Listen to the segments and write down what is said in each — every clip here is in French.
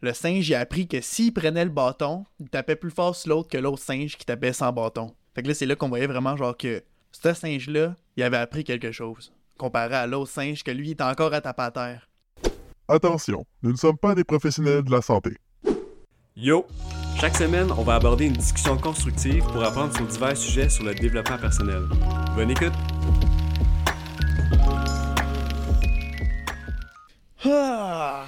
le singe il a appris que s'il prenait le bâton, il tapait plus fort sur l'autre que l'autre singe qui tapait sans bâton. Fait que là, c'est là qu'on voyait vraiment genre que ce singe-là, il avait appris quelque chose. Comparé à l'autre singe que lui, il était encore à taper à terre. Attention, nous ne sommes pas des professionnels de la santé. Yo! Chaque semaine, on va aborder une discussion constructive pour apprendre sur divers sujets sur le développement personnel. Bonne écoute! Ah!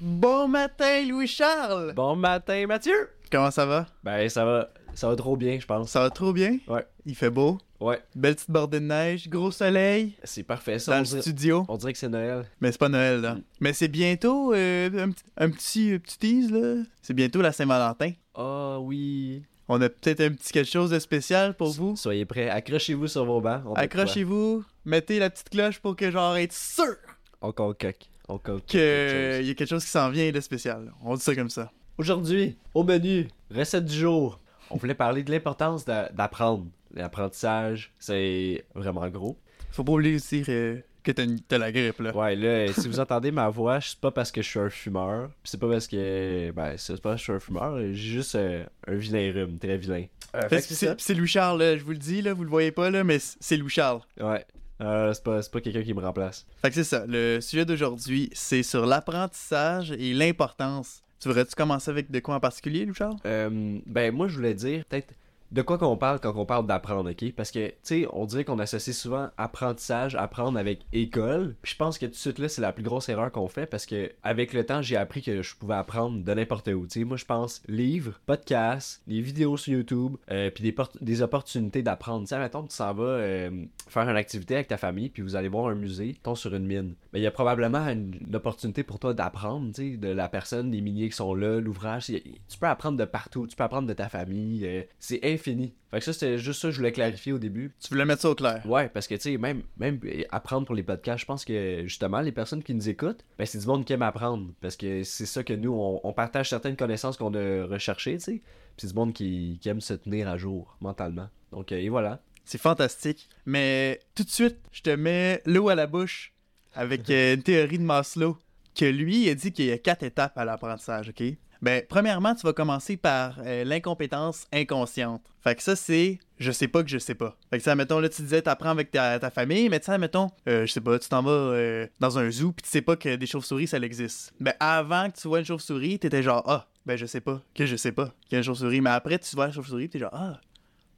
Bon matin, Louis-Charles! Bon matin, Mathieu! Comment ça va? Ben, ça va, ça va trop bien, je pense. Ça va trop bien? Ouais. Il fait beau? Ouais, Belle petite bordée de neige, gros soleil c'est parfait ça. dans On le dirait, studio. on dirait que c'est Noël. Mais c'est pas Noël, là. Mais c'est bientôt, euh, un, petit- un petit, euh, petit tease, là. C'est bientôt la Saint-Valentin. Ah oui. On a peut-être un petit quelque chose de spécial pour vous. Soyez prêts, accrochez-vous sur vos bancs. Accrochez-vous, mettez la petite cloche pour que genre être sûr On concoque. On concoque qu'il quelque chose. y a quelque chose qui s'en vient de spécial. On dit ça comme ça. Aujourd'hui, au menu, recette du jour. On voulait parler de l'importance d'a- d'apprendre. L'apprentissage, c'est vraiment gros. Faut pas oublier aussi euh, que t'as la grippe, là. Ouais, là, si vous entendez ma voix, c'est pas parce que je suis un fumeur. Puis c'est pas parce que. Ben, c'est pas parce que je suis un fumeur. J'ai juste euh, un vilain rhume, très vilain. Euh, c'est Louis-Charles, là, je vous le dis, là, vous le voyez pas, là, mais c'est Louis-Charles. Ouais. Euh, c'est pas, c'est pas quelqu'un qui me remplace. Fait que c'est ça. Le sujet d'aujourd'hui, c'est sur l'apprentissage et l'importance. Tu voudrais-tu commencer avec de quoi en particulier, Louis-Charles? Euh, ben, moi, je voulais dire, peut-être, de quoi qu'on parle quand on parle d'apprendre, ok? Parce que, tu sais, on dirait qu'on associe souvent apprentissage, apprendre avec école. Puis je pense que tout de suite là, c'est la plus grosse erreur qu'on fait parce que, avec le temps, j'ai appris que je pouvais apprendre de n'importe où. Tu sais, moi, je pense livres, podcasts, les vidéos sur YouTube, euh, puis des, des opportunités d'apprendre. Tu sais, mettons, tu s'en vas euh, faire une activité avec ta famille, puis vous allez voir un musée, ton sur une mine. Mais il y a probablement une, opportunité pour toi d'apprendre, tu sais, de la personne, des milliers qui sont là, l'ouvrage. Tu peux apprendre de partout, tu peux apprendre de ta famille. euh, c'est infini. Fait que ça, c'était juste ça que je voulais clarifier au début. Tu voulais mettre ça au clair. Ouais, parce que, tu sais, même, même apprendre pour les podcasts, je pense que, justement, les personnes qui nous écoutent, ben, c'est du monde qui aime apprendre. Parce que c'est ça que nous, on, on partage certaines connaissances qu'on a recherchées, tu sais. Puis c'est du monde qui, qui aime se tenir à jour, mentalement. Donc, euh, et voilà. C'est fantastique. Mais tout de suite, je te mets l'eau à la bouche avec euh, une théorie de Maslow. Que lui, il a dit qu'il y a quatre étapes à l'apprentissage, OK? Ben, premièrement, tu vas commencer par euh, l'incompétence inconsciente. Fait que ça, c'est je sais pas que je sais pas. Fait que ça, mettons, là, tu disais, t'apprends avec ta, ta famille, mais tu sais, mettons, euh, je sais pas, tu t'en vas euh, dans un zoo, puis tu sais pas que des chauves-souris, ça existe. Ben, avant que tu vois une chauve-souris, t'étais genre, ah, ben, je sais pas, que je sais pas qu'il y a une chauve-souris. Mais après, tu vois la chauve-souris, puis t'es genre, ah,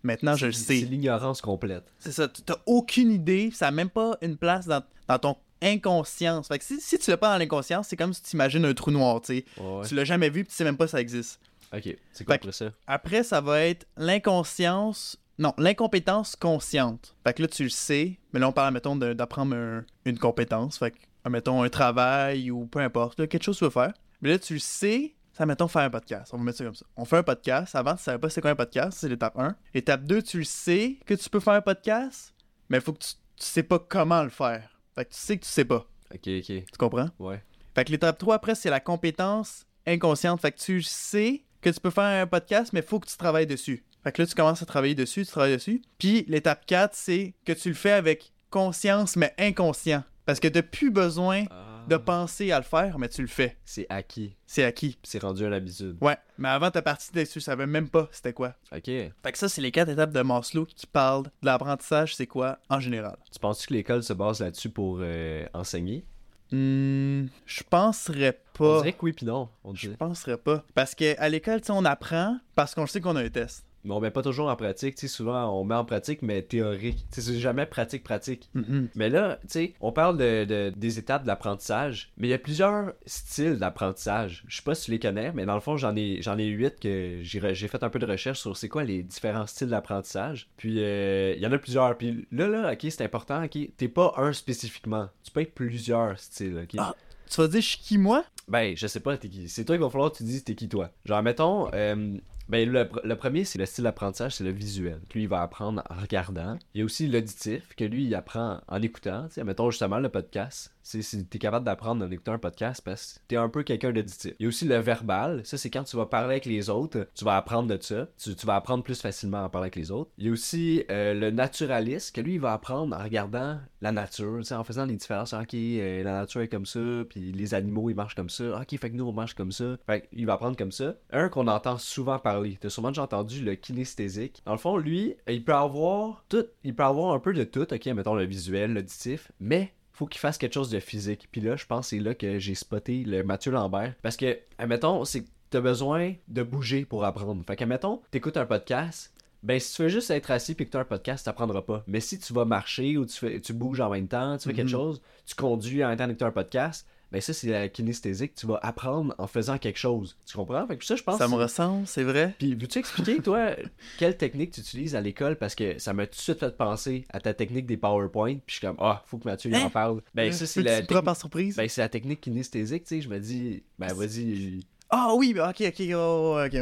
maintenant, je le C'est- C'est sais. l'ignorance complète. C'est ça, tu- t'as aucune idée, ça a même pas une place dans, dans ton inconscience. Fait que si, si tu l'as pas dans l'inconscience, c'est comme si tu imagines un trou noir, tu sais. Ouais. Tu l'as jamais vu, puis tu sais même pas que ça existe. Ok, c'est quoi après ça? Après, ça va être l'inconscience. Non, l'incompétence consciente. Fait que là, tu le sais, mais là, on parle, mettons, d'apprendre un- une compétence. Fait que, mettons, un travail ou peu importe, là, quelque chose que tu veux faire. Mais là, tu le sais, ça, mettons, faire un podcast. On va mettre ça comme ça. On fait un podcast. Avant, tu savais pas c'est quoi un podcast, c'est l'étape 1. Étape 2, tu le sais que tu peux faire un podcast, mais il faut que tu, tu sais pas comment le faire. Fait que tu sais que tu sais pas. Ok, ok. Tu comprends? Ouais. Fait que l'étape 3 après, c'est la compétence inconsciente. Fait que tu sais que tu peux faire un podcast, mais il faut que tu travailles dessus. Fait que là, tu commences à travailler dessus, tu travailles dessus. Puis l'étape 4, c'est que tu le fais avec conscience, mais inconscient. Parce que t'as plus besoin de penser à le faire, mais tu le fais. C'est acquis. C'est acquis. C'est rendu une habitude. Ouais, mais avant ta partie dessus, tu savais même pas c'était quoi. Ok. Fait que ça, c'est les quatre étapes de Maslow qui parlent de l'apprentissage, c'est quoi en général. Tu penses que l'école se base là-dessus pour euh, enseigner? Hmm, je penserais On pas. dirait que oui puis non. On Je penserais pas. Parce qu'à l'école, tu sais, on apprend parce qu'on sait qu'on a un test. Mais on met pas toujours en pratique. Tu sais, souvent, on met en pratique, mais théorique. Tu sais, c'est jamais pratique-pratique. Mhm. Mais là, tu sais, on parle de, de- des étapes de l'apprentissage, mais il y a plusieurs styles d'apprentissage. Je sais pas si tu les connais, mais dans le fond, j'en ai, j'en ai huit que j'ai, fait un peu de recherche sur c'est quoi les différents styles d'apprentissage. Puis, euh, il y en a plusieurs. Puis là, là, ok, c'est important, ok, t'es pas un spécifiquement. Tu peux être plusieurs styles, ok. Ah. Tu vas dire, je suis qui, moi? Ben, je sais pas, t'es qui. C'est toi qu'il va falloir que tu dises t'es qui toi. Genre, mettons, euh, Ben, le, pr- le premier, c'est le style d'apprentissage, c'est le visuel. Lui, il va apprendre en regardant. Il y a aussi l'auditif, que lui, il apprend en écoutant. Tu sais, mettons justement le podcast. C'est si t'es capable d'apprendre en écoutant un podcast parce que t'es un peu quelqu'un d'auditif. Il y a aussi le verbal. Ça, c'est quand tu vas parler avec les autres, tu vas apprendre de ça. Tu, tu vas apprendre plus facilement à parler avec les autres. Il y a aussi euh, le naturaliste, que lui, il va apprendre en regardant la nature, en faisant les différences. Ok, euh, la nature est comme ça, puis les animaux, ils marchent comme ça. Ok, fait que nous, on marche comme ça. Fait qu'il va apprendre comme ça. Un qu'on entend souvent parler. T'as sûrement déjà entendu le kinesthésique. Dans le fond, lui, il peut avoir tout. Il peut avoir un peu de tout, ok, mettons le visuel, l'auditif, mais faut qu'il fasse quelque chose de physique. Puis là, je pense que c'est là que j'ai spoté le Mathieu Lambert. Parce que, admettons, c'est que t'as besoin de bouger pour apprendre. Fait que, admettons, t'écoutes un podcast, ben si tu veux juste être assis puis que tu un podcast, t'apprendras pas. Mais si tu vas marcher ou tu, fais, tu bouges en même temps, tu fais quelque Mhm. chose, tu conduis en même temps t'as un podcast, ben ça c'est la kinesthésique, tu vas apprendre en faisant quelque chose. Tu comprends? Fait que ça, je pense Ça me ressemble, c'est vrai. puis, veux-tu expliquer, toi, quelle technique tu utilises à l'école? Parce que ça m'a tout de suite fait penser à ta technique des PowerPoint. Puis je suis comme, ah, faut que Mathieu il en Hein? parle. Ben, ça, c'est la, par surprise. ben, c'est la technique kinesthésique, tu sais. Je me dis, ben, vas-y. Ah oui, ben, ok, ok, oh, ok.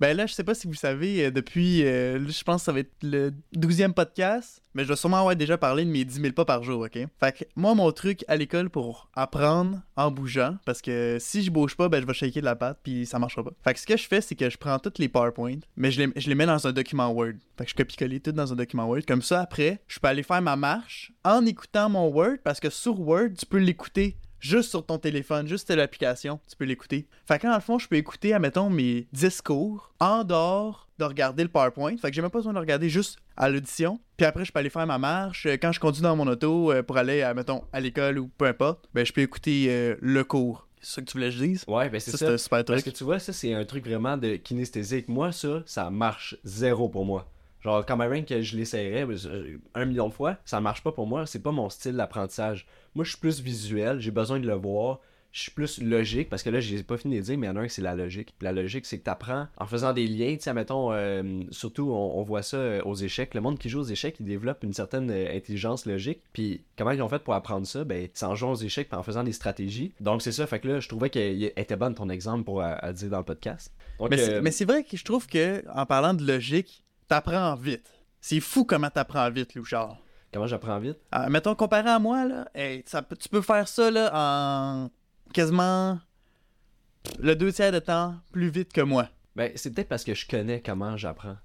Ben là, je sais pas si vous savez, euh, depuis, euh, je pense que ça va être le 12e podcast, mais je dois sûrement avoir déjà parlé de mes 10 000 pas par jour, ok? Fait que moi, mon truc à l'école pour apprendre en bougeant, parce que si je bouge pas, ben je vais shaker de la patte, puis ça marchera pas. Fait que ce que je fais, c'est que je prends toutes les PowerPoint, mais je les, je les mets dans un document Word. Fait que je copie-coller tout dans un document Word. Comme ça, après, je peux aller faire ma marche en écoutant mon Word, parce que sur Word, tu peux l'écouter juste sur ton téléphone, juste l'application, tu peux l'écouter. Fait que dans le fond, je peux écouter, admettons, mes discours en dehors de regarder le PowerPoint. Fait que j'ai même pas besoin de regarder juste à l'audition. Puis après, je peux aller faire ma marche. Euh, Quand je conduis dans mon auto euh, pour aller, admettons, à l'école ou peu importe, ben je peux écouter euh, le cours. C'est ça que tu voulais que je dise? Ouais, ben, c'est Ça, ça. c'est un super Parce truc. que tu vois, ça, c'est un truc vraiment de kinesthésique. Moi, ça, ça marche zéro pour moi. Genre, quand même que je l'essayerais ben, euh, un million de fois, ça marche pas pour moi. C'est pas mon style d'apprentissage. Moi, je suis plus visuel, j'ai besoin de le voir. Je suis plus logique, parce que là, j'ai pas fini de dire, mais il y en a un, c'est la logique. Puis la logique, c'est que tu apprends en faisant des liens. Tu sais, mettons, euh, surtout, on, on voit ça euh, aux échecs. Le monde qui joue aux échecs, il développe une certaine euh, intelligence logique. Puis comment ils ont fait pour apprendre ça? Ben, c'est en jouant aux échecs, puis en faisant des stratégies. Donc, c'est ça. Fait que là, je trouvais qu'elle était bonne ton exemple pour à, à dire dans le podcast. Donc, Mais c'est- euh, mais c'est vrai que je trouve que, en parlant de logique, t'apprends vite. C'est fou comment t'apprends vite, Louchard. comment j'apprends vite? Ah, mettons, comparé à moi, là, hey, ça tu peux faire ça là, en quasiment le deux tiers de temps plus vite que moi. Ben, c'est peut-être parce que je connais comment j'apprends.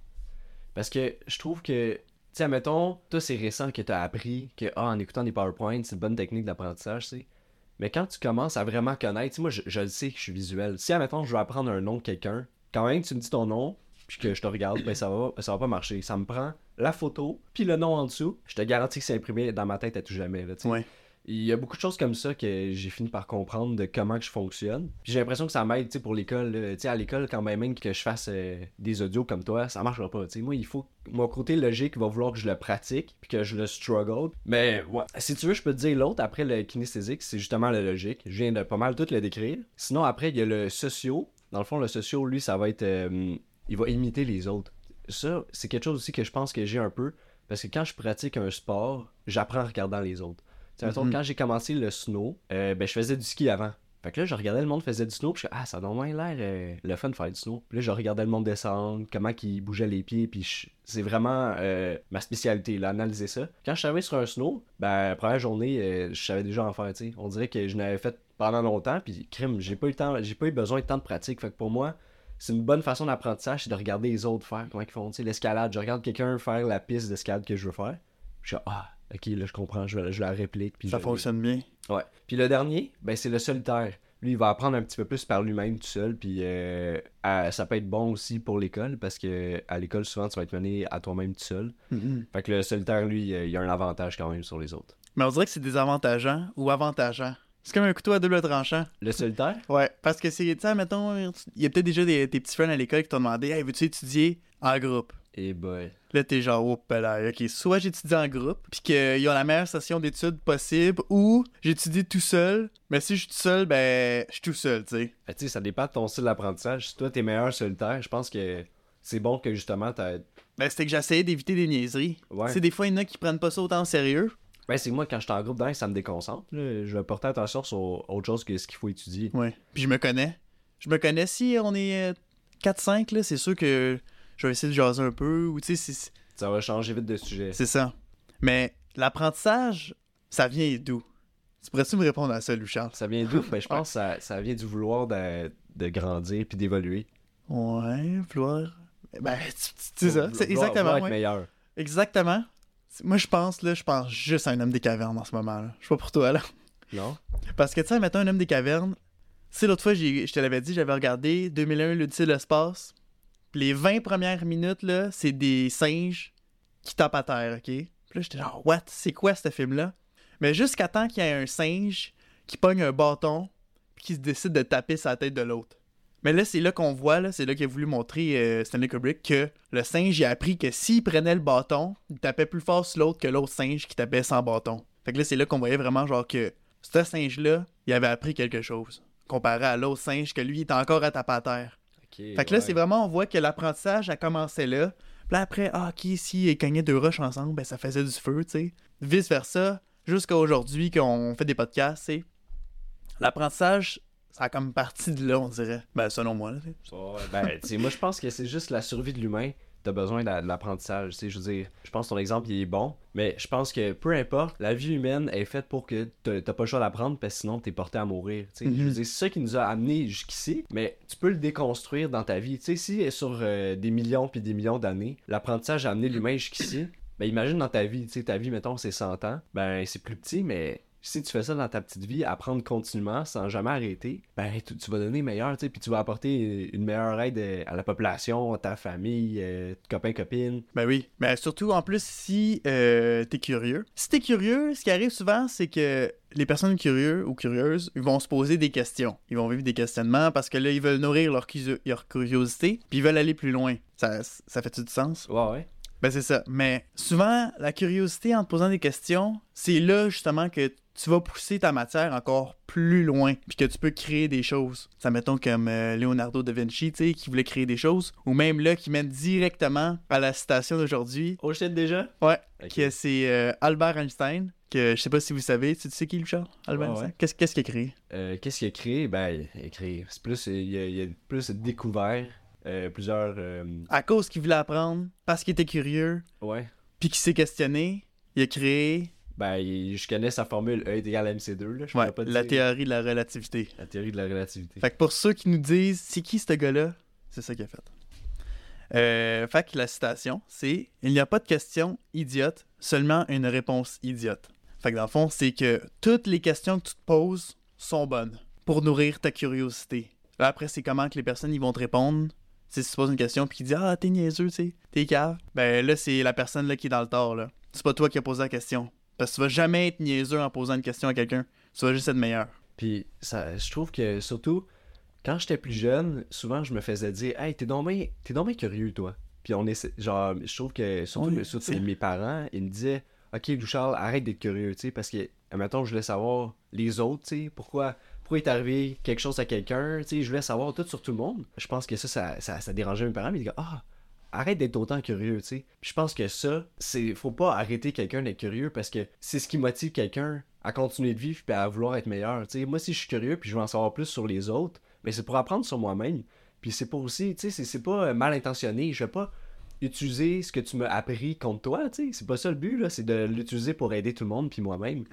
Parce que je trouve que, tu sais, mettons, toi, c'est récent que tu as appris que, ah, en écoutant des PowerPoint, c'est une bonne technique d'apprentissage, tu sais. Mais quand tu commences à vraiment connaître, tu sais, moi, je, je le sais que je suis visuel. Si, admettons, je veux apprendre un nom de quelqu'un, quand même, tu me dis ton nom, puis que je te regarde, ben, ça va, ça va pas marcher. Ça me prend la photo, puis le nom en dessous. Je te garantis que c'est imprimé dans ma tête à tout jamais, là. Ouais. Il y a beaucoup de choses comme ça que j'ai fini par comprendre de comment que je fonctionne. J'ai l'impression que ça m'aide, pour l'école. à l'école, quand même, même que je fasse euh, des audios comme toi, ça marchera pas. Moi, il faut mon côté logique va vouloir que je le pratique puis que je le struggle. Mais ouais, si tu veux, je peux te dire l'autre après le kinesthésique, c'est justement le logique. Je viens de pas mal tout le décrire. Sinon, après, il y a le socio. Dans le fond, le socio, lui, ça va être. euh, il va imiter les autres. Ça, c'est quelque chose aussi que je pense que j'ai un peu. Parce que quand je pratique un sport, j'apprends en regardant les autres. Mettons, Mhm. quand j'ai commencé le snow, euh, ben, je faisais du ski avant. Fait que là, je regardais le monde faisait du snow, puis je ah, ça a donc moins l'air euh, le fun de faire du snow. Puis là, je regardais le monde descendre, comment il bougeait les pieds, puis je- c'est vraiment euh, ma spécialité, là, analyser ça. Quand je suis arrivé sur un snow, ben, la première journée, euh, je savais déjà en faire, tu sais. On dirait que je n'avais fait pendant longtemps, puis crime, j'ai pas eu le temps, j'ai pas eu besoin de temps de pratique. Fait que pour moi, c'est une bonne façon d'apprentissage, c'est de regarder les autres faire, comment ils font, tu sais, l'escalade. Je regarde quelqu'un faire la piste d'escalade que je veux faire. Je suis ah, ok, là, je comprends, je, je la réplique. Puis Ça je- fonctionne bien. Ouais. Puis le dernier, ben c'est le solitaire. Lui, il va apprendre un petit peu plus par lui-même tout seul. Puis euh, à- ça peut être bon aussi pour l'école parce que à l'école, souvent, tu vas être mené à toi-même tout seul. Mhm. Fait que le solitaire, lui, il a un avantage quand même sur les autres. Mais on dirait que c'est désavantageant ou avantageant. C'est comme un couteau à double tranchant. Le solitaire, Ouais, parce que c'est, tu sais, mettons, il y a peut-être déjà des, tes petits friends à l'école qui t'ont demandé Hey, veux-tu étudier en groupe? Et boy. Là, t'es genre, oh, là, ok, soit j'étudie en groupe, puis qu'ils ont la meilleure session d'études possible, ou j'étudie tout seul, mais si je suis tout seul, ben, je suis tout seul, tu sais. Fait, tu sais, ça dépend de ton style d'apprentissage. Si toi, t'es meilleur solitaire, je pense que c'est bon que justement, t'as. Ben, c'était que j'essayais d'éviter des niaiseries. Ouais. Tu sais, des fois, il y en a qui prennent pas ça autant au sérieux. Ben, c'est que moi, quand je suis en groupe d'un, ça me déconcentre. là. Je vais porter attention sur autre chose que ce qu'il faut étudier. Ouais. Puis je me connais. Je me connais si on est 4-5, là, c'est sûr que je vais essayer de jaser un peu, ou tu sais, c'est- Ça va changer vite de sujet. c'est ça. Mais l'apprentissage, ça vient d'où? Tu pourrais-tu me répondre à ça, Charles? Ça vient d'où? Ben, je pense que ça, ça vient du vouloir de, de grandir puis d'évoluer. Ouais, vouloir... Ben, tu- tu- c'est ça, Vouloir- c'est vouloir exactement, être ouais. meilleur. Exactement. Moi, je pense, là, je pense juste à un homme des cavernes en ce moment, là. Je sais pas pour toi, là. Non? Parce que, tu sais, mettons un homme des cavernes. Tu sais, l'autre fois, je te l'avais dit, j'avais regardé 2001, l'Odyssée de l'espace. Les 20 premières minutes, là, c'est des singes qui tapent à terre, OK? Puis là, j'étais genre, what? C'est quoi ce film-là? Mais jusqu'à temps qu'il y ait un singe qui pogne un bâton puis qui se décide de taper sa tête de l'autre. Mais là, c'est là qu'on voit, là, c'est là qu'il a voulu montrer euh, Stanley Kubrick que le singe, il a appris que s'il prenait le bâton, il tapait plus fort sur l'autre que l'autre singe qui tapait sans bâton. Fait que là, c'est là qu'on voyait vraiment, genre, que ce singe-là, il avait appris quelque chose. Comparé à l'autre singe, que lui, il était encore à taper à terre. Fait que là, c'est vraiment, on voit que l'apprentissage a commencé là. Puis là, après, ah, ok, s'ils cognaient deux roches ensemble, ben ça faisait du feu, tu sais. Vice-versa, jusqu'à aujourd'hui, qu'on fait des podcasts, tu sais. L'apprentissage, ça a comme parti de là, on dirait. Ben, selon moi, là. Ouais, ben, moi, je pense que c'est juste la survie de l'humain. T'as besoin de, de l'apprentissage, tu sais, je veux dire, je pense que ton exemple, il est bon, mais je pense que peu importe, la vie humaine est faite pour que t'as pas le choix d'apprendre, parce que sinon, t'es porté à mourir, tu sais. Mhm. Je veux dire, c'est ça qui nous a amenés jusqu'ici, mais tu peux le déconstruire dans ta vie, tu sais, si sur euh, des millions puis des millions d'années, l'apprentissage a amené l'humain jusqu'ici, ben imagine dans ta vie, tu sais, ta vie, mettons, c'est 100 ans, ben c'est plus petit, mais si tu fais ça dans ta petite vie, apprendre continuellement sans jamais arrêter, ben tu, tu vas donner meilleur, tu sais, puis tu vas apporter une meilleure aide euh, à la population, à ta famille, euh, copains, copines. Ben oui. Mais surtout, en plus, si euh, t'es curieux. Si t'es curieux, ce qui arrive souvent, c'est que les personnes curieuses ou curieuses, ils vont se poser des questions. Ils vont vivre des questionnements parce que là, ils veulent nourrir leur curiosité, puis ils veulent aller plus loin. Ça, ça fait-tu du sens? Ouais, ouais. Ben c'est ça. Mais souvent, la curiosité en te posant des questions, c'est là justement que tu vas pousser ta matière encore plus loin, puis que tu peux créer des choses. Ça mettons comme euh, Leonardo da Vinci, tu sais, qui voulait créer des choses, ou même là, qui mène directement à la citation d'aujourd'hui. Oh shit déjà? Ouais, Ok. que c'est euh, Albert Einstein, que je sais pas si vous savez, tu sais qui, lui, Charles? Albert Einstein? ouais. Qu'est-ce qu'est-ce qu'il a créé? Euh, Qu'est-ce qu'il a créé? Ben, il a créé. C'est plus, il a, il a plus découvert euh, plusieurs. euh, À cause qu'il voulait apprendre, parce qu'il était curieux, ouais. puis qu'il s'est questionné, il a créé Ben, je connais sa formule E est égal à MC2, là. Je ouais, pas la dire. théorie de la relativité. La théorie de la relativité. Fait que pour ceux qui nous disent c'est qui ce gars-là, c'est ça qu'il a fait. Euh, fait que la citation, c'est Il n'y a pas de question idiote, seulement une réponse idiote. Fait que dans le fond, c'est que toutes les questions que tu te poses sont bonnes pour nourrir ta curiosité. Là, après, c'est comment que les personnes ils vont te répondre. Si tu poses une question puis qu'ils disent Ah, t'es niaiseux, tu sais, t'es cave. Ben là, c'est la personne là qui est dans le tort, là. C'est pas toi qui as posé la question. Parce que tu vas jamais être niaiseux en posant une question à quelqu'un. Tu vas juste être meilleur. Puis, ça, je trouve que surtout, quand j'étais plus jeune, souvent je me faisais dire Hey, t'es donc bien curieux, toi. Puis on est. Genre, je trouve que surtout, Oui, surtout mes parents, ils me disaient Ok, Lou Charles, arrête d'être curieux, tu sais, parce que, admettons, je voulais savoir les autres, tu sais, pourquoi. Pourquoi est arrivé quelque chose à quelqu'un, tu sais, je voulais savoir tout sur tout le monde. Je pense que ça, ça, ça, ça dérangeait mes parents, mais ils disaient Ah, arrête d'être autant curieux, tu sais. Puis je pense que ça, c'est faut pas arrêter quelqu'un d'être curieux parce que c'est ce qui motive quelqu'un à continuer de vivre puis à vouloir être meilleur, tu sais. Moi si je suis curieux puis je veux en savoir plus sur les autres, mais c'est pour apprendre sur moi-même. Puis c'est pas aussi, tu sais, c'est- pas euh, mal intentionné, je vais pas utiliser ce que tu m'as appris contre toi, tu sais. C'est pas ça le but là, c'est de l'utiliser pour aider tout le monde puis moi-même.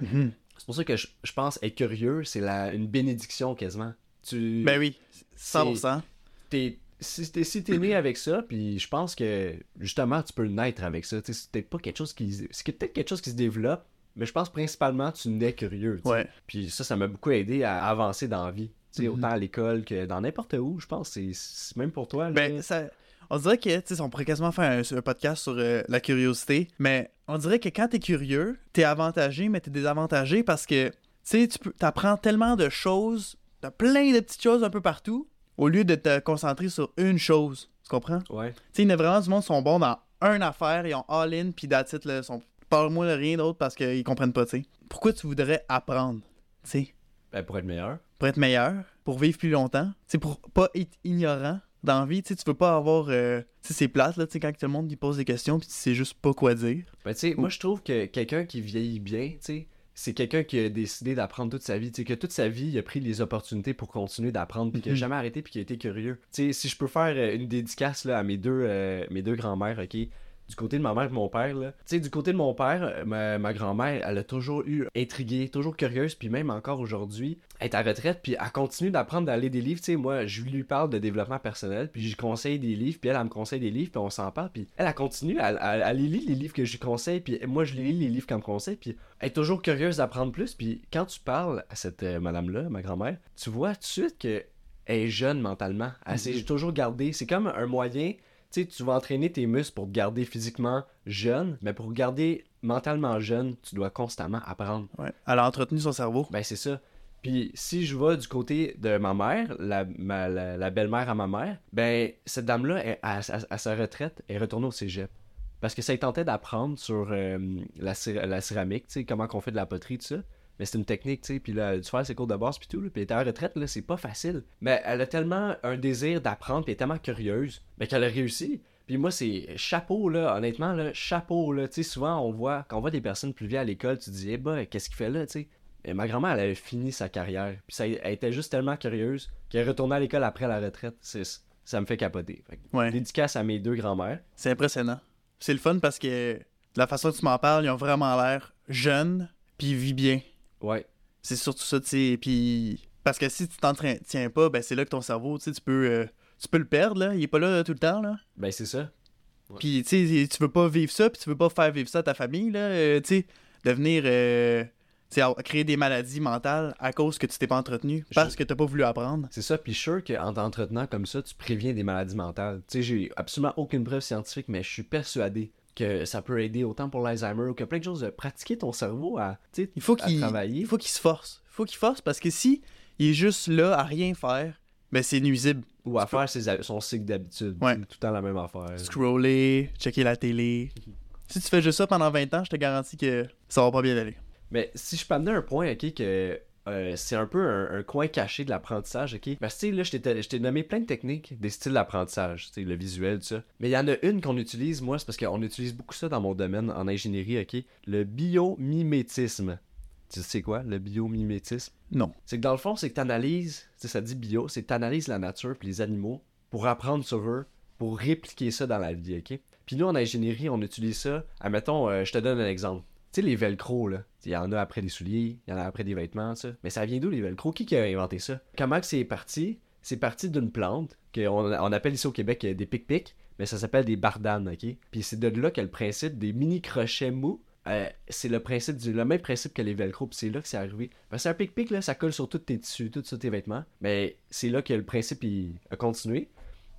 C'est pour ça que je, je pense être curieux, c'est une bénédiction quasiment. Tu Ben oui, 100%. t'es si t'es si né avec ça puis je pense que justement tu peux naître avec ça c'est peut-être pas quelque chose qui c'est peut-être quelque chose qui se développe mais je pense principalement tu nais curieux. Ouais. puis ça ça m'a beaucoup aidé à avancer dans la vie tu sais, Mhm. autant à l'école que dans n'importe où je pense c'est même pour toi là. Ben, ça, on dirait que, on pourrait quasiment faire un, un podcast sur euh, la curiosité, mais on dirait que quand t'es curieux, t'es avantagé, mais t'es désavantagé parce que, tu sais, tu peux- t'apprends tellement de choses, t'as plein de petites choses un peu partout, au lieu de te concentrer sur une chose. Tu comprends? Tu ouais sais, il y a vraiment du monde qui sont bons dans une affaire, ils ont all-in, puis that's it, là, ils sont... Parle-moi de rien d'autre parce qu'ils comprennent pas, tu sais. Pourquoi tu voudrais apprendre, tu sais? ben, pour être meilleur pour être meilleur, pour vivre plus longtemps, c'est pour pas être ignorant dans la vie, tu sais, tu veux pas avoir euh, tu sais c'est plate là, tu sais quand tout le monde lui pose des questions puis tu sais juste pas quoi dire. ben tu sais moi je trouve que quelqu'un qui vieillit bien tu sais c'est quelqu'un qui a décidé d'apprendre toute sa vie. Tu sais, que toute sa vie, il a pris les opportunités pour continuer d'apprendre, puis qui a Mhm. jamais arrêté, puis qui a été curieux. Tu sais, si je peux faire euh, une dédicace là, à mes deux, euh, mes deux grands-mères, ok? Du côté de ma mère et de mon père, là. Tu sais, du côté de mon père, euh, ma, ma grand-mère, elle a toujours eu intriguée, toujours curieuse, puis même encore aujourd'hui, elle est à retraite, puis elle continue d'apprendre d'aller des livres. Tu sais, moi, je lui parle de développement personnel, puis je lui conseille des livres, puis elle, elle me conseille des livres, puis on s'en parle, puis elle, elle continue, elle, elle, elle lit les livres que je lui conseille, puis moi, je lis les livres qu'elle me conseille, puis elle est toujours curieuse d'apprendre plus, puis quand tu parles à cette euh, madame-là, ma grand-mère, tu vois tout de suite que elle est jeune mentalement. Elle s'est toujours gardée. C'est comme un moyen, tu tu vas entraîner tes muscles pour te garder physiquement jeune, mais pour garder mentalement jeune, tu dois constamment apprendre. Ouais. Elle a entretenu son cerveau. Ben, c'est ça. Puis si je vais du côté de ma mère, la, ma- la, la belle-mère à ma mère, ben, cette dame-là, à, sa retraite, elle est retournée au cégep. Parce que ça, elle tentait d'apprendre sur euh, la, cé- la céramique, tu sais, comment qu'on fait de la poterie, tout ça. Mais c'est une technique, tu sais, puis là, elle a dû faire ses cours de base, puis tout, là, puis elle était en retraite, là, c'est pas facile. Mais elle a tellement un désir d'apprendre, puis elle est tellement curieuse, ben, qu'elle a réussi. Puis moi, c'est chapeau, là, honnêtement, là, chapeau, là. Tu sais, souvent, on voit, quand on voit des personnes plus vieilles à l'école, tu te dis, eh ben, qu'est-ce qu'il fait là, tu sais? Et ma grand-mère, elle avait fini sa carrière. Puis ça, elle était juste tellement curieuse qu'elle est retournée à l'école après la retraite. C'est, ça me fait capoter. Fait que, Ouais. Dédicace à mes deux grands-mères. C'est impressionnant. C'est le fun parce que de la façon dont tu m'en parles, ils ont vraiment l'air jeunes, puis ils vivent bien. Ouais. C'est surtout ça, tu sais. Puis parce que si tu t'entretiens pas, ben c'est là que ton cerveau, tu peux, euh, tu peux le perdre là. Il est pas là euh, tout le temps là. Ben, c'est ça. Puis tu sais, tu veux pas vivre ça, puis tu veux pas faire vivre ça à ta famille là. euh, tu sais, devenir, euh, tu sais, créer des maladies mentales à cause que tu t'es pas entretenu, parce Je- que t'as pas voulu apprendre. C'est ça. Puis sûr qu'en t'entretenant comme ça, tu préviens des maladies mentales. Tu sais, j'ai absolument aucune preuve scientifique, mais je suis persuadé que ça peut aider autant pour l'Alzheimer ou que plein de choses. de Pratiquer ton cerveau à, Il faut qu'il, travailler. il faut qu'il se force. Il faut qu'il force parce que si il est juste là à rien faire, ben c'est nuisible. Ou à Tu peux- faire ses son cycle d'habitude. Ouais. Tout le temps la même affaire. Scroller, checker la télé. Si tu fais juste ça pendant 20 ans, je te garantis que ça va pas bien aller. Mais si je peux amener un point, ok, que euh, c'est un peu un, un coin caché de l'apprentissage, ok? Parce que, là, je t'ai- nommé plein de techniques, des styles d'apprentissage, tu sais, le visuel, tout ça. Mais il y en a une qu'on utilise, moi, c'est parce qu'on utilise beaucoup ça dans mon domaine en ingénierie, ok? Le biomimétisme. Tu sais c'est quoi, le biomimétisme? Non. C'est que dans le fond, c'est que t'analyses, tu sais, ça dit bio, c'est que t'analyses la nature puis les animaux pour apprendre sur eux, pour répliquer ça dans la vie, ok? Puis nous, en ingénierie, on utilise ça. Admettons, euh, je te donne un exemple. Tu sais, les velcro, là. Il y en a après des souliers, il y en a après des vêtements, ça. Mais ça vient d'où, les velcro? Qui, qui a inventé ça? Comment c'est parti? C'est parti d'une plante qu'on on appelle ici au Québec euh, des pic-pics, mais ça s'appelle des bardanes, ok? Puis c'est de là que le principe des mini-crochets mous, euh, c'est le principe du, le même principe que les velcro, puis c'est là que c'est arrivé. Parce que un pic-pic, là, ça colle sur tous tes tissus, tous tes vêtements, mais c'est là que le principe il a continué.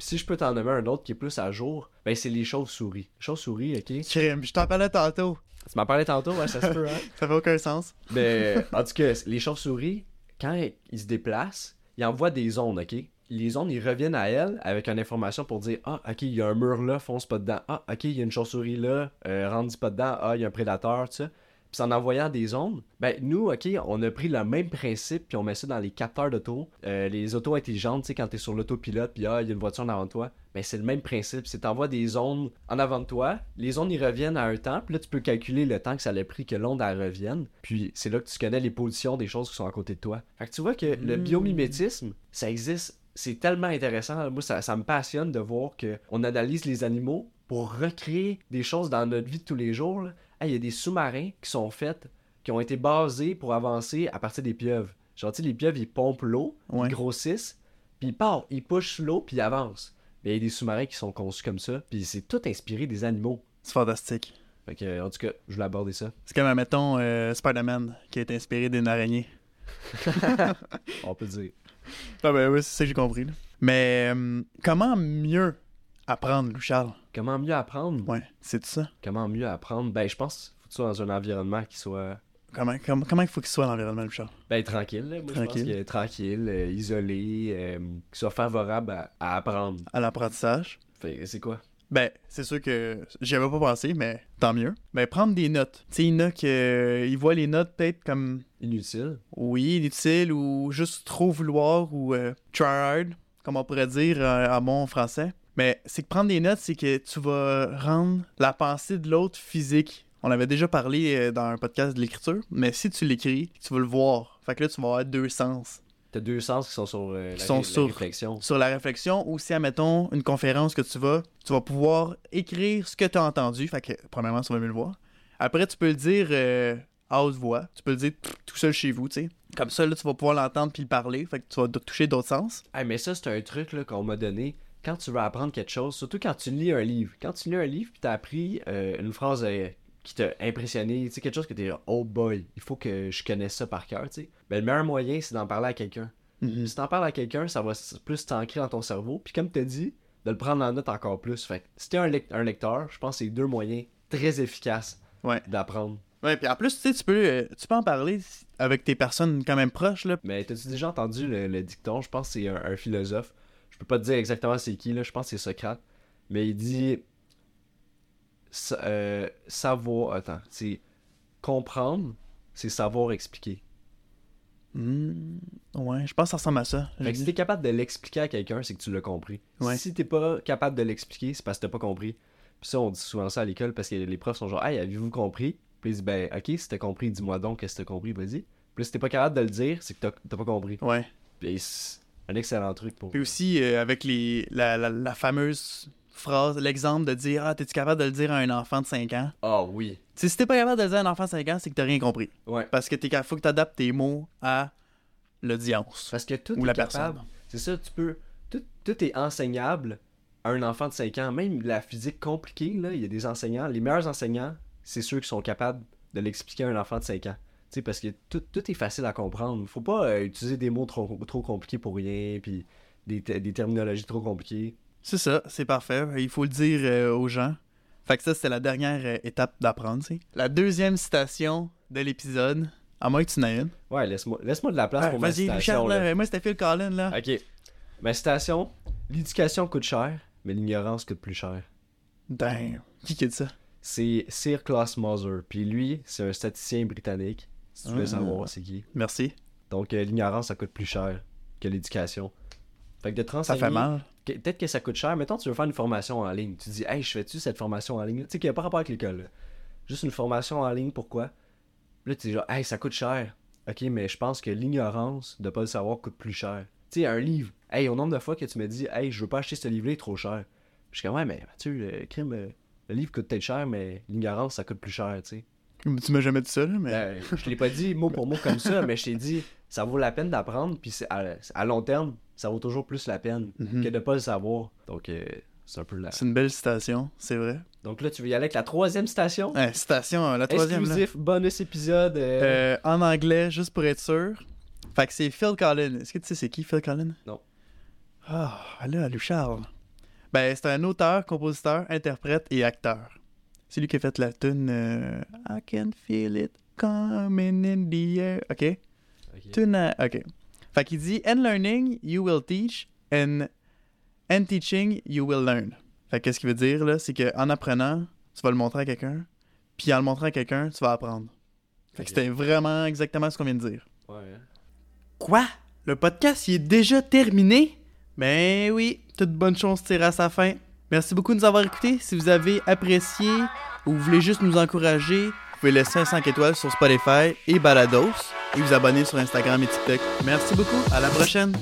Puis si je peux t'en nommer un autre qui est plus à jour, ben c'est les chauves-souris. Chauves-souris, ok? Crime, je t'en parlais tantôt. Tu m'en parlais tantôt, ouais, ça se peut, hein? Ça fait aucun sens. Mais en tout cas, les chauves-souris, quand ils se déplacent, ils envoient des ondes, ok? Les ondes, ils reviennent à elles avec une information pour dire Ah, ok, il y a un mur là, fonce pas dedans. Ah, ok, il y a une chauve-souris là, euh, rentre pas dedans. Ah, il y a un prédateur, tout ça. Puis en envoyant des ondes, ben nous, ok, on a pris le même principe, puis on met ça dans les capteurs d'auto. Euh, les autos intelligentes, tu sais, quand t'es sur l'autopilote, puis ah, il y a une voiture en avant de toi, ben c'est le même principe. C'est t'envoies des ondes en avant de toi, les ondes ils reviennent à un temps, puis là tu peux calculer le temps que ça a pris que l'onde elle revienne, puis c'est là que tu connais les positions des choses qui sont à côté de toi. Fait que tu vois que le Mm. biomimétisme, ça existe. C'est tellement intéressant. Moi, ça, ça me passionne de voir qu'on analyse les animaux pour recréer des choses dans notre vie de tous les jours. là. Hey, Il y a des sous-marins qui sont faits, qui ont été basés pour avancer à partir des pieuvres. Genre, tu sais, les pieuvres, ils pompent l'eau, Ouais. ils grossissent, puis ils partent, ils pushent l'eau, puis ils avancent. Mais il y a des sous-marins qui sont conçus comme ça, puis c'est tout inspiré des animaux. C'est fantastique. Fait que, en tout cas, je voulais aborder ça. C'est comme, mettons, euh, Spider-Man qui est inspiré d'une araignée. On peut dire. Ah ben oui, c'est ça que j'ai compris. là. Mais euh, comment mieux apprendre, Louis-Charles? Comment mieux apprendre? Ouais, c'est tout ça. Comment mieux apprendre? Ben, je pense qu'il faut que tu sois dans un environnement qui soit Comment, comment, comment il faut qu'il soit l'environnement, Louis-Charles? Ben, tranquille. là. Moi, je Tranquille. pense que tranquille, euh, isolé, euh, qui soit favorable à, à apprendre. À l'apprentissage. C'est quoi? Ben, c'est sûr que j'y avais pas pensé, mais tant mieux. Ben, prendre des notes. Tu sais, il y en a qui euh, ils voient les notes peut-être comme, Inutile. oui, inutiles ou juste trop vouloir ou euh, try hard, comme on pourrait dire en bon français. Mais c'est que prendre des notes, c'est que tu vas rendre la pensée de l'autre physique On avait déjà parlé euh, dans un podcast de l'écriture, mais si tu l'écris, tu vas le voir. Fait que là, tu vas avoir deux sens. T'as deux sens qui sont sur euh, Qui la, sont la sur- réflexion. Sur la réflexion, ou si, admettons, une conférence que tu vas, tu vas pouvoir écrire ce que tu as entendu. Fait que, premièrement, tu vas mieux le voir. Après, tu peux le dire euh, à haute voix. Tu peux le dire tout seul chez vous, tu sais. Comme ça, là, tu vas pouvoir l'entendre puis le parler. Fait que tu vas toucher d'autres sens. Hey, mais ça, c'est un truc là, qu'on m'a donné. Quand tu veux apprendre quelque chose, surtout quand tu lis un livre. Quand tu lis un livre puis t'as appris euh, une phrase euh, qui t'a impressionné, tu sais, quelque chose que t'es genre, oh boy, il faut que je connaisse ça par cœur, tu sais. Ben, le meilleur moyen, c'est d'en parler à quelqu'un. Mhm. Si t'en parles à quelqu'un, ça va plus t'ancrer dans ton cerveau. Puis comme t'as dit, de le prendre en note encore plus. Fait que si t'es un, un lecteur, je pense que c'est deux moyens très efficaces Ouais. d'apprendre. Ouais, puis en plus, tu sais, tu peux, euh, tu peux en parler avec tes personnes quand même proches, là. Mais t'as-tu déjà entendu le, le dicton? Je pense que c'est un, un philosophe. Je peux pas te dire exactement c'est qui, là. Je pense que c'est Socrate. Mais il dit... euh, savoir... Attends. C'est... Comprendre, c'est savoir expliquer. Hmm, ouais, je pense que ça ressemble à ça. Fait que si t'es capable de l'expliquer à quelqu'un, c'est que tu l'as compris. Ouais. Si t'es pas capable de l'expliquer, c'est parce que t'as pas compris. Puis ça, on dit souvent ça à l'école parce que les profs sont genre, hey, avez-vous compris? Puis ils disent, ben, ok, si t'as compris, dis-moi donc qu'est-ce que t'as compris, vas-y. Puis si t'es pas capable de le dire, c'est que t'as pas compris. Ouais. Puis un excellent truc pour. Puis aussi, euh, avec les, la, la, la fameuse phrase, l'exemple de dire Ah, t'es-tu capable de le dire à un enfant de 5 ans? Ah oui. Tu sais, si t'es pas capable de le dire à un enfant de 5 ans, c'est que t'as rien compris. Ouais. Parce que t'es faut que t'adaptes tes mots à l'audience. Parce que tout Ou est la capable. personne. C'est ça, tu peux. Tout, tout est enseignable à un enfant de 5 ans. Même la physique compliquée, là, il y a des enseignants. Les meilleurs enseignants, c'est ceux qui sont capables de l'expliquer à un enfant de 5 ans. Sais, parce que tout, tout est facile à comprendre. Faut pas euh, utiliser des mots trop, trop compliqués pour rien, puis des, des terminologies trop compliquées. C'est ça, c'est parfait. Il faut le dire euh, aux gens. Fait que ça, c'était la dernière euh, étape d'apprendre, tu sais. La deuxième citation de l'épisode, à moins que tu n'aies une. Ouais, laisse-moi laisse de la place Ouais, pour ma Vas-y, citation. Richard, là. là, moi c'était Phil Collins, là. Ok. Ma citation L'éducation coûte cher, mais l'ignorance coûte plus cher. Damn. Qui qui dit ça? C'est Sir Klaus Moser. Puis lui, c'est un statisticien britannique. Si tu veux Ah. savoir, c'est qui. Merci. Donc, euh, l'ignorance, ça coûte plus cher que l'éducation. Fait que de te Ça fait mal. Peut-être que ça coûte cher. Mettons, tu veux faire une formation en ligne. Tu dis, hey, je fais-tu cette formation en ligne? Tu sais, qui a pas rapport avec l'école. Juste une formation en ligne, pourquoi? Là, tu dis genre, hey, ça coûte cher. Ok, mais je pense que l'ignorance de pas le savoir coûte plus cher. Tu sais, un livre. Hey, au nombre de fois que tu me dis, hey, je veux pas acheter ce livre-là, il est trop cher. Je suis comme, ouais, mais Mathieu, le crime, euh, le livre coûte peut-être cher, mais l'ignorance, ça coûte plus cher, tu sais. Tu m'as jamais dit ça, là, mais. Ben, je l'ai pas dit mot pour mot comme ça, mais je t'ai dit, ça vaut la peine d'apprendre, puis à, à long terme, ça vaut toujours plus la peine Mhm. que de pas le savoir. Donc, euh, c'est un peu là. C'est une belle citation, c'est vrai. Donc là, tu veux y aller avec la troisième Ouais, citation, euh, la troisième, là. Exclusif, bonus épisode. euh, Euh, en anglais, juste pour être sûr. Fait que c'est Phil Collins. Est-ce que tu sais c'est qui Phil Collins? Non. Ah, là, lui Charles. Ben, c'est un auteur, compositeur, interprète et acteur. C'est lui qui a fait la tune euh, I can feel it coming in the air. OK? ok. Tune à- OK. Fait qu'il dit And learning, you will teach, and, and teaching, you will learn. Fait que qu'est-ce qu'il veut dire, là? C'est qu'en apprenant, tu vas le montrer à quelqu'un, puis en le montrant à quelqu'un, tu vas apprendre. Fait que Ok. c'était vraiment exactement ce qu'on vient de dire. Ouais, hein. Quoi? Le podcast, il est déjà terminé? Ben oui, toute bonne chose tire à sa fin. Merci beaucoup de nous avoir écoutés. Si vous avez apprécié ou vous voulez juste nous encourager, vous pouvez laisser un 5 étoiles sur Spotify et Balados et vous abonner sur Instagram et TikTok. Merci beaucoup, à la prochaine!